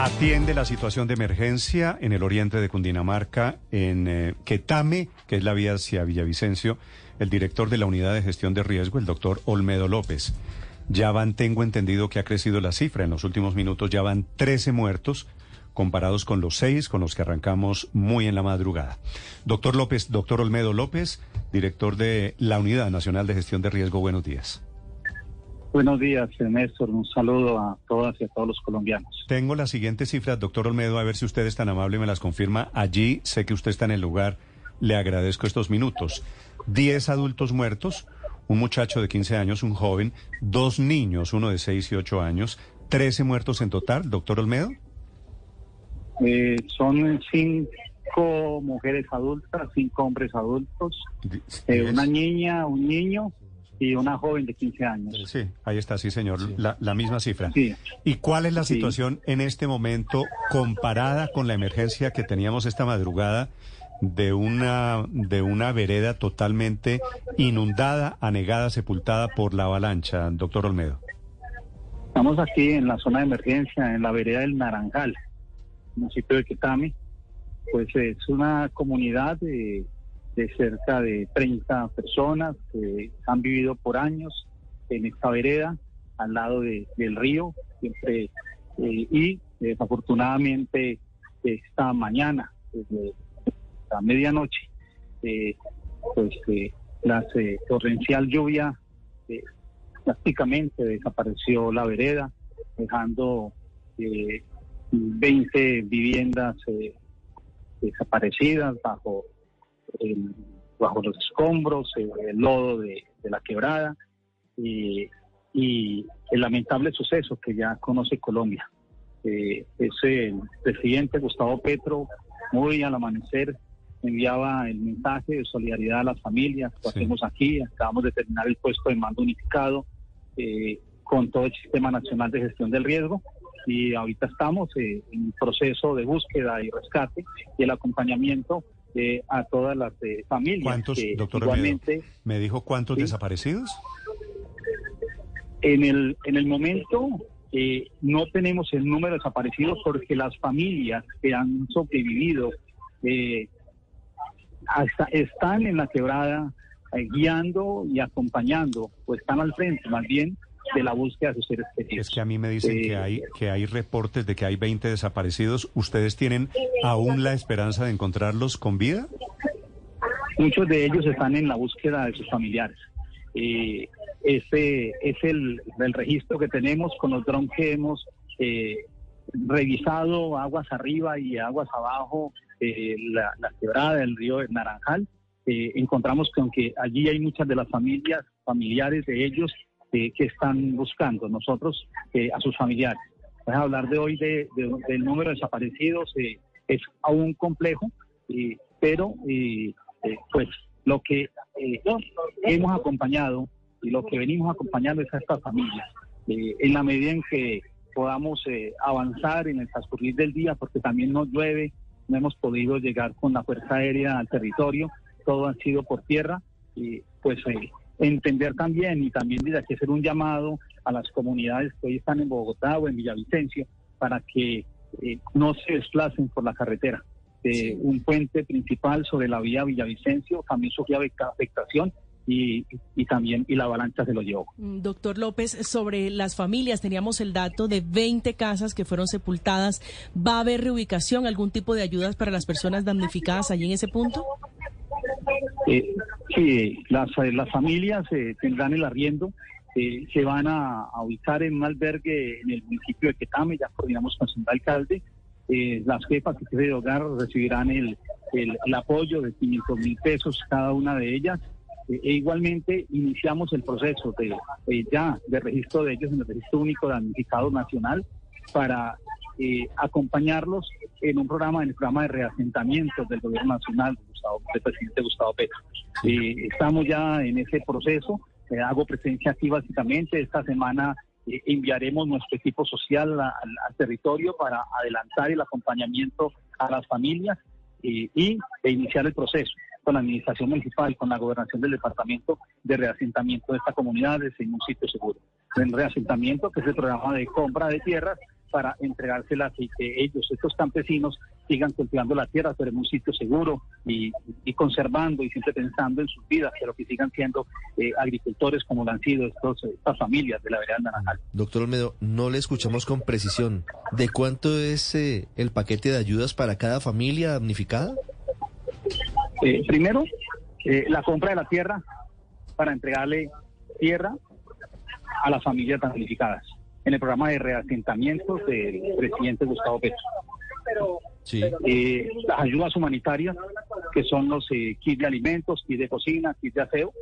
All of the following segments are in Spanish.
Atiende la situación de emergencia en el oriente de Cundinamarca, en eh, Quetame, que es la vía hacia Villavicencio, el director de la Unidad de Gestión de Riesgo, el doctor Olmedo López. Ya van, tengo entendido que ha crecido la cifra. En los últimos minutos ya van 13 muertos comparados con los seis con los que arrancamos muy en la madrugada. Doctor López, doctor Olmedo López, director de la Unidad Nacional de Gestión de Riesgo, buenos días. Buenos días, Néstor. Un saludo a todas y a todos los colombianos. Tengo las siguientes cifras, doctor Olmedo, a ver si usted es tan amable y me las confirma. Allí sé que usted está en el lugar. Le agradezco estos minutos. Diez adultos muertos, un muchacho de 15 años, un joven, dos niños, uno de 6 y 8 años, 13 muertos en total, doctor Olmedo. Eh, son cinco mujeres adultas, cinco hombres adultos, eh, una niña, un niño y una joven de 15 años. Sí, ahí está, sí, señor, La, la, misma cifra. Sí. ¿Y cuál es la situación en este momento comparada con la emergencia que teníamos esta madrugada de una, de una vereda totalmente inundada, anegada, sepultada por la avalancha, doctor Olmedo? Estamos aquí en la zona de emergencia, en la vereda del Naranjal, municipio de Quetame. Pues es una comunidad de de cerca de 30 personas que han vivido por años en esta vereda, al lado del río, siempre, eh, y desafortunadamente esta mañana, desde la medianoche, eh, pues eh, la torrencial lluvia prácticamente desapareció la vereda, dejando 20 viviendas desaparecidas bajo bajo los escombros, el lodo de, la quebrada y, el lamentable suceso que ya conoce Colombia. Eh, ese presidente Gustavo Petro, muy al amanecer, enviaba el mensaje de solidaridad a las familias, lo hacemos aquí, acabamos de terminar el puesto de mando unificado eh, con todo el Sistema Nacional de Gestión del Riesgo y ahorita estamos eh, en proceso de búsqueda y rescate y el acompañamiento eh, a todas las eh, familias. ¿Cuántos, doctor igualmente, ¿Me dijo cuántos desaparecidos? En el, en el momento eh, no tenemos el número de desaparecidos porque las familias que han sobrevivido hasta están en la quebrada guiando y acompañando, pues están al frente más bien de la búsqueda de sus seres queridos. Es que a mí me dicen que hay eh, que hay reportes de que hay 20 desaparecidos. ¿Ustedes tienen aún la esperanza de encontrarlos con vida? Muchos de ellos están en la búsqueda de sus familiares. Eh, ese es el, registro que tenemos con los drones que hemos eh, revisado aguas arriba y aguas abajo, eh, la, la, quebrada del río Naranjal. encontramos que aunque allí hay muchas de las familias, familiares de ellos, que están buscando nosotros eh, a sus familiares. Pues hablar de hoy de, del número de desaparecidos eh, es aún complejo, pero eh, pues lo que hemos acompañado y lo que venimos acompañando es a estas familias. en la medida en que podamos avanzar en el transcurrir del día, porque también nos llueve, no hemos podido llegar con la Fuerza Aérea al territorio, todo ha sido por tierra, y pues entender también y también desde aquí hacer un llamado a las comunidades que hoy están en Bogotá o en Villavicencio para que eh, no se desplacen por la carretera. Eh, un puente principal sobre la vía Villavicencio también sufrió afectación y, y, también y la avalancha se lo llevó. Mm, doctor López, sobre las familias, teníamos el dato de 20 casas que fueron sepultadas. ¿Va a haber reubicación, algún tipo de ayudas para las personas damnificadas allí en ese punto? Eh, sí, las, eh, las familias eh, tendrán el arriendo, eh, se van a, ubicar en un albergue en el municipio de Quetame, ya coordinamos con el alcalde. las jefas de hogar recibirán el, el, apoyo de 500 mil pesos cada una de ellas. e igualmente iniciamos el proceso de ya de registro de ellos en el registro único de damnificados nacional para eh, acompañarlos en un programa, en el programa de reasentamiento del gobierno nacional del presidente Gustavo Petro. Eh, estamos ya en ese proceso, eh, hago presencia aquí básicamente, esta semana enviaremos nuestro equipo social al territorio para adelantar el acompañamiento a las familias y e iniciar el proceso con la administración municipal, con la gobernación del departamento de reasentamiento de esta comunidad en un sitio seguro. En reasentamiento, que es el programa de compra de tierras para entregárselas y que ellos, estos campesinos, sigan cultivando la tierra, pero en un sitio seguro y, conservando y siempre pensando en sus vidas, pero que sigan siendo eh, agricultores como lo han sido estos, estas familias de la vereda Naranjal. Doctor Olmedo, no le escuchamos con precisión. ¿De cuánto es eh, el paquete de ayudas para cada familia damnificada? Eh, primero, la compra de la tierra para entregarle tierra a las familias damnificadas en el programa de reasentamientos del presidente Gustavo Petro. Eh, las ayudas humanitarias, que son los eh, kits de alimentos, kits de cocina, kits de aseo.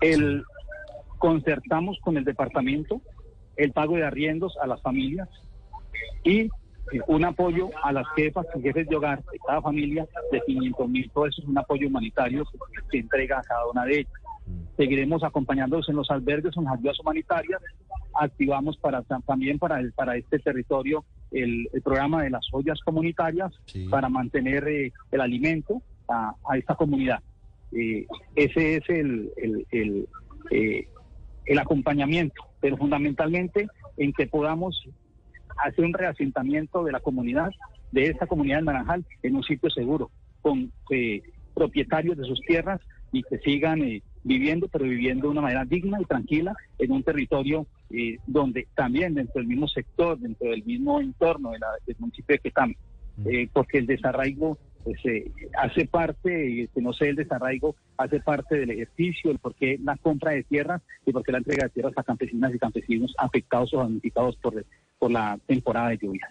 El, concertamos con el departamento el pago de arriendos a las familias y eh, un apoyo a las jefas y jefes de hogar de cada familia de 500 mil pesos, un apoyo humanitario que se entrega a cada una de ellas. Seguiremos acompañándolos en los albergues, en las ayudas humanitarias. Activamos para también para, el, para este territorio el, programa de las ollas comunitarias para mantener eh, el alimento a, esta comunidad. Eh, ese es el, el, eh, el acompañamiento, pero fundamentalmente en que podamos hacer un reasentamiento de la comunidad, de esta comunidad de Naranjal, en un sitio seguro, con propietarios de sus tierras y que sigan viviendo, pero viviendo de una manera digna y tranquila en un territorio eh, donde también dentro del mismo sector, dentro del mismo entorno de la, del municipio de Quetame, mm. eh, porque el desarraigo pues, eh, hace parte, que no sé, el desarraigo hace parte del ejercicio, el por qué la compra de tierras y por qué la entrega de tierras a campesinas y campesinos afectados o damnificados por, por la temporada de lluvias.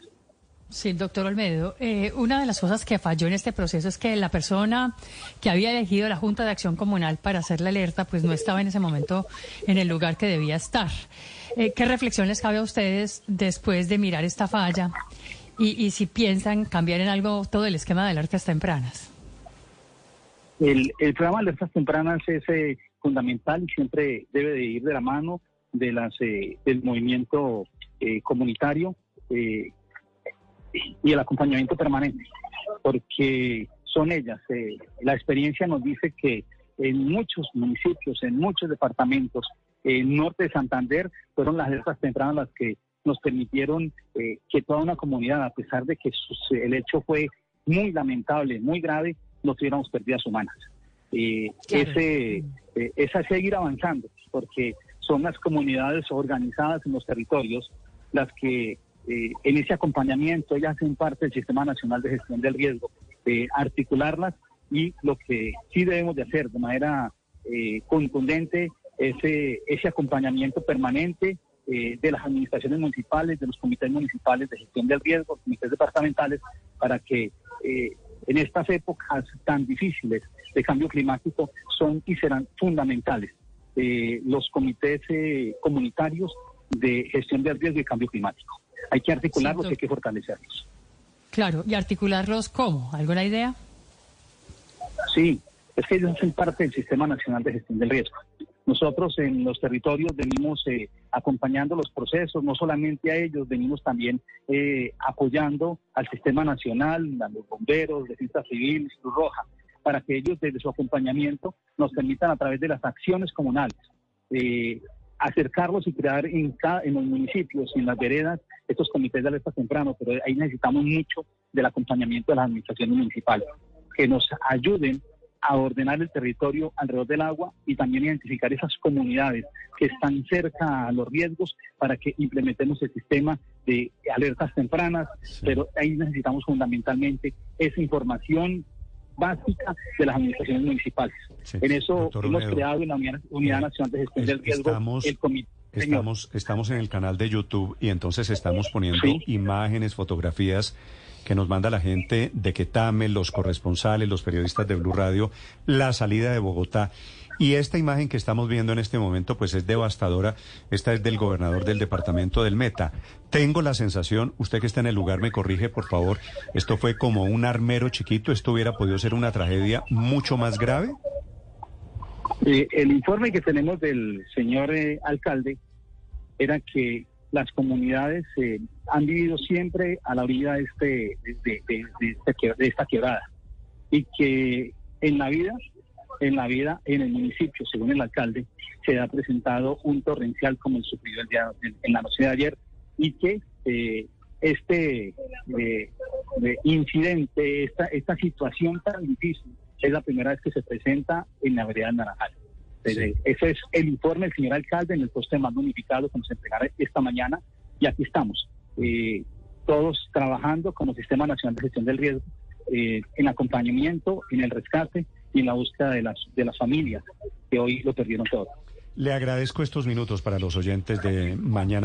Sí, doctor Olmedo. Eh, una de las cosas que falló en este proceso es que la persona que había elegido la Junta de Acción Comunal para hacer la alerta, pues no estaba en ese momento en el lugar que debía estar. Eh, ¿Qué reflexión les cabe a ustedes después de mirar esta falla y, si piensan cambiar en algo todo el esquema de alertas tempranas? El, programa de alertas tempranas es eh, fundamental y siempre debe de ir de la mano de las, del movimiento comunitario y el acompañamiento permanente, porque son ellas. Eh, la experiencia nos dice que en muchos municipios, en muchos departamentos, en norte de Santander, fueron las alertas tempranas las que nos permitieron eh, que toda una comunidad, a pesar de que el hecho fue muy lamentable, muy grave, no tuviéramos pérdidas humanas. Eh, ese, eh, es seguir avanzando, porque son las comunidades organizadas en los territorios las que eh, en ese acompañamiento, ellas hacen parte del Sistema Nacional de Gestión del Riesgo, articularlas y lo que sí debemos de hacer de manera eh, contundente ese, ese acompañamiento permanente eh, de las administraciones municipales, de los comités municipales de gestión del riesgo, comités departamentales, para que en estas épocas tan difíciles de cambio climático son y serán fundamentales los comités comunitarios de gestión del riesgo y cambio climático. Hay que articularlos y hay que fortalecerlos. Claro, ¿y articularlos cómo? ¿Alguna idea? Sí, es que ellos hacen parte del Sistema Nacional de Gestión del Riesgo. Nosotros en los territorios venimos eh, acompañando los procesos, no solamente a ellos, venimos también eh, apoyando al Sistema Nacional, a los bomberos, Defensa Civil, Cruz Roja, para que ellos desde su acompañamiento nos permitan a través de las acciones comunales eh, acercarlos y crear en, en los municipios y en las veredas estos comités de alerta temprano, pero ahí necesitamos mucho del acompañamiento de las administraciones municipales, que nos ayuden a ordenar el territorio alrededor del agua y también identificar esas comunidades que están cerca a los riesgos para que implementemos el sistema de alertas tempranas, pero ahí necesitamos fundamentalmente esa información básica de las administraciones municipales. En eso hemos creado en la Unidad, Nacional de Gestión del Riesgo el comité. Estamos, estamos en el canal de YouTube y entonces estamos poniendo imágenes, fotografías que nos manda la gente de Quetame, los corresponsales, los periodistas de Blue Radio, la salida de Bogotá. Y esta imagen que estamos viendo en este momento, pues es devastadora. Esta es del gobernador del departamento del Meta. Tengo la sensación, usted que está en el lugar me corrige, por favor, esto fue como un armero chiquito, esto hubiera podido ser una tragedia mucho más grave. Eh, el informe que tenemos del señor eh, alcalde era que las comunidades eh, han vivido siempre a la orilla de, este, de, esta quebrada y que en la vida en la vida en el municipio, según el alcalde, se ha presentado un torrencial como el sufrido el día, en, la noche de ayer, y que eh, este eh, incidente, esta, esta situación tan difícil, es la primera vez que se presenta en la vereda Naranjal. Ese es el informe del señor alcalde en el poste de mando unificado que nos entregará esta mañana y aquí estamos, eh, todos trabajando como Sistema Nacional de Gestión del Riesgo eh, en acompañamiento, en el rescate y en la búsqueda de las, de las familias que hoy lo perdieron todo. Le agradezco estos minutos para los oyentes de mañana.